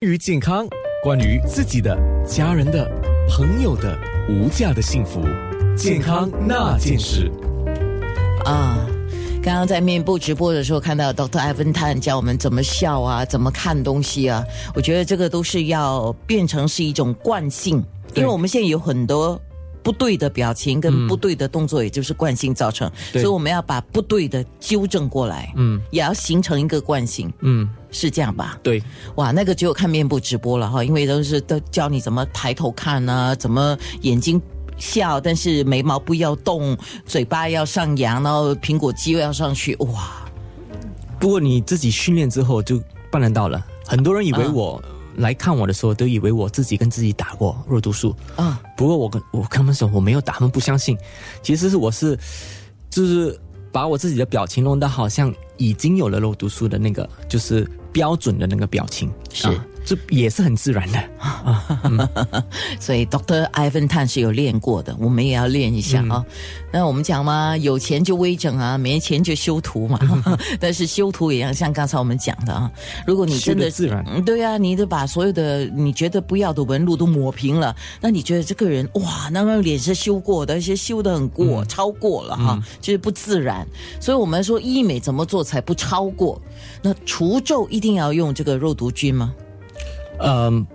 关于健康，关于自己的、家人的、朋友的无价的幸福，健康那件事。啊，刚刚在面部直播的时候看到 Doctor Ivan Tan 教我们怎么笑啊，怎么看东西啊，我觉得这个都是要变成是一种惯性，因为我们现在有很多不对的表情跟不对的动作，也就是惯性造成，所以我们要把不对的纠正过来，嗯，也要形成一个惯性，嗯，是这样吧？对，哇，那个只有看面部直播了哈，因为都是都教你怎么抬头看啊，怎么眼睛笑，但是眉毛不要动，嘴巴要上扬，然后苹果肌又要上去，哇，不过你自己训练之后就办得到了。很多人以为我来看我的时候，都以为我自己跟自己打过肉毒素啊。不过我跟我跟他们说我没有打，他们不相信。其实是我是就是把我自己的表情弄得好像已经有了肉毒素的那个，就是标准的那个表情，是啊这也是很自然的。所以 Doctor Ivan Tan 是有练过的，我们也要练一下啊。那我们讲嘛，有钱就微整啊，没钱就修图嘛。但是修图也要像刚才我们讲的啊，如果你真的自然嗯对啊，你得把所有的你觉得不要的纹路都抹平了，那你觉得这个人哇，那个脸是修过的，而且修的很过，超过了哈，就是不自然。所以我们说医美怎么做才不超过？那除皱一定要用这个肉毒菌吗？嗯，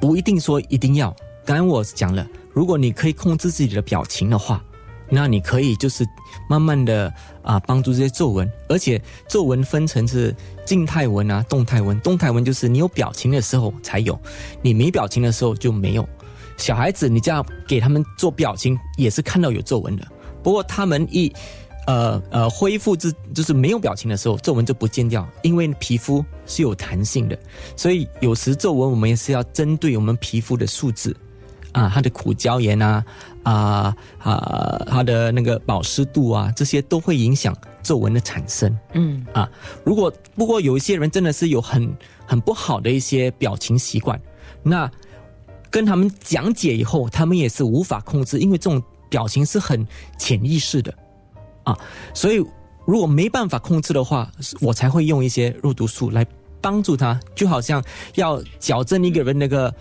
不一定说一定要。刚才我讲了，如果你可以控制自己的表情的话，那你可以就是慢慢的啊帮助这些皱纹，而且皱纹分成是静态纹啊、动态纹。动态纹就是你有表情的时候才有，你没表情的时候就没有。小孩子你这样给他们做表情，也是看到有皱纹的。不过他们一呃呃恢复至就是没有表情的时候，皱纹就不见掉，因为皮肤是有弹性的，所以有时皱纹我们也是要针对我们皮肤的素质啊，它的苦胶原啊啊啊，它的那个保湿度啊，这些都会影响皱纹的产生。嗯啊，如果不过有一些人真的是有很很不好的一些表情习惯，那跟他们讲解以后，他们也是无法控制，因为这种表情是很潜意识的啊，所以如果没办法控制的话，我才会用一些肉毒素来帮助他，就好像要矫正一个人那个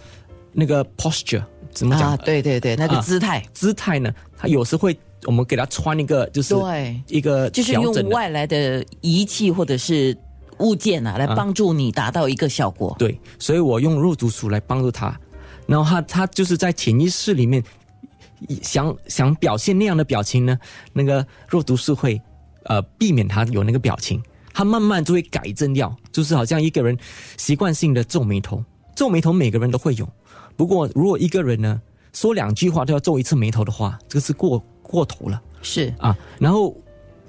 那个 posture 怎么讲？啊，对对对，那个啊姿态。姿态呢，他有时会我们给他穿一个就是对一个就是用外来的仪器或者是物件啊，来帮助你达到一个效果。对，所以我用肉毒素来帮助他，然后他他就是在潜意识里面想想表现那样的表情呢，那个肉毒素会呃避免他有那个表情，他慢慢就会改正掉，就是好像一个人习惯性的皱眉头，皱眉头每个人都会有，不过如果一个人呢说两句话都要皱一次眉头的话，这个是过过头了。是。啊，然后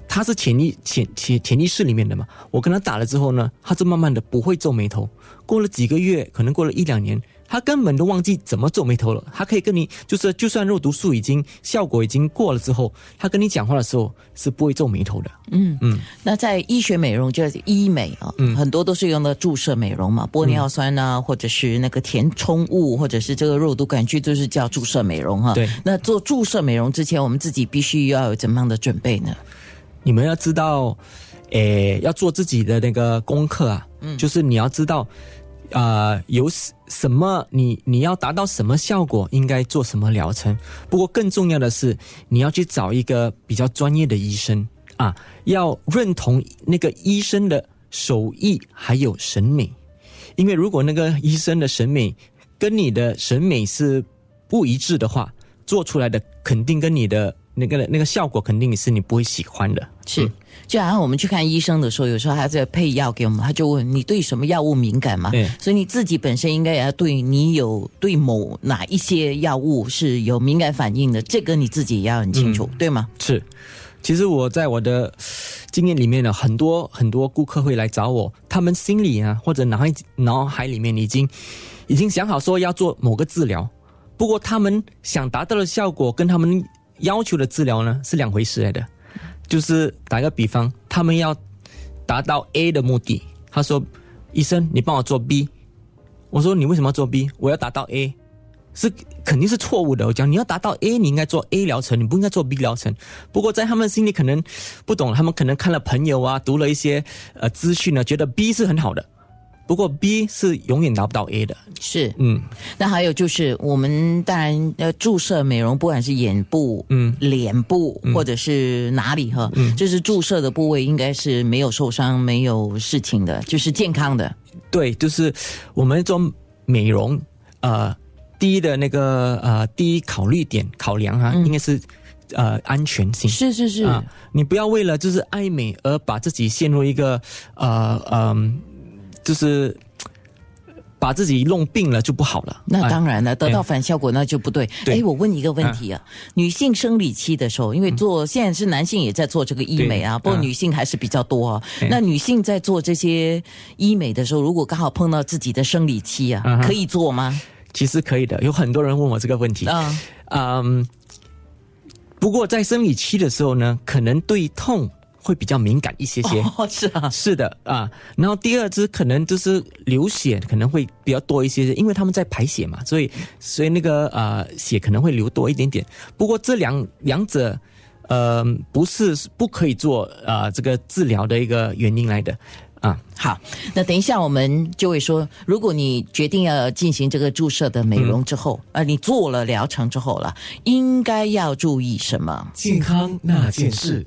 他是潜意潜潜潜意识里面的嘛，我跟他打了之后呢，他就慢慢的不会皱眉头，过了几个月，可能过了一两年，他根本都忘记怎么皱眉头了。他可以跟你就是，就算肉毒素已经效果已经过了之后，他跟你讲话的时候是不会皱眉头的。嗯嗯，那在医学美容就是医美啊，很多都是用的注射美容嘛，玻尿酸啊，或者是那个填充物，或者是这个肉毒杆菌，就是叫注射美容哈。对那做注射美容之前，我们自己必须要有怎么样的准备呢？你们要知道，诶，要做自己的那个功课啊，嗯，就是你要知道，啊、有什什么你你要达到什么效果，应该做什么疗程。不过更重要的是，你要去找一个比较专业的医生啊，要认同那个医生的手艺还有审美，因为如果那个医生的审美跟你的审美是不一致的话，做出来的肯定跟你的那个那个效果肯定是你不会喜欢的。是，就好像我们去看医生的时候，有时候他在配药给我们，他就问你对什么药物敏感嘛？对所以你自己本身应该也要对你有对某哪一些药物是有敏感反应的，这个你自己也要很清楚，对吗？是，其实我在我的经验里面呢，很多很多顾客会来找我，他们心里啊或者脑海脑海里面已经已经想好说要做某个治疗，不过他们想达到的效果跟他们要求的治疗呢是两回事来的。就是打个比方，他们要达到 A 的目的，他说：“医生，你帮我做 B。”我说：“你为什么要做 B？我要达到 A。”是肯定是错误的。我讲你要达到 A，你应该做 A 疗程，你不应该做 B 疗程。不过在他们心里可能不懂，他们可能看了朋友啊，读了一些呃资讯呢，觉得 B 是很好的，不过 B 是永远拿不到 A 的。是，嗯，那还有就是，我们当然要注射美容，不管是眼部、嗯。脸部或者是哪里哈，就是注射的部位应该是没有受伤、没有事情的，就是健康的。对，就是我们做美容，呃，第一的那个呃，第一考虑点考量哈、应该是呃安全性。是是是，啊，你不要为了就是爱美而把自己陷入一个呃嗯、就是把自己弄病了就不好了。那哎当然了，得到反效果那就不对。对哎，我问你一个问题啊，女性生理期的时候，因为做现在是男性也在做这个医美啊，不过女性还是比较多啊。对那女性在做这些医美的时候，如果刚好碰到自己的生理期啊，可以做吗？其实可以的，有很多人问我这个问题。啊，嗯，不过在生理期的时候呢，可能对痛会比较敏感一些些。哦，是啊，是的啊，然后第二支可能就是流血可能会比较多一些，因为他们在排血嘛，所以所以那个呃血可能会流多一点点。不过这两两者呃不是不可以做呃这个治疗的一个原因来的啊。好，那等一下我们就会说，如果你决定要进行这个注射的美容之后，呃，你做了疗程之后了，应该要注意什么？健康那件事。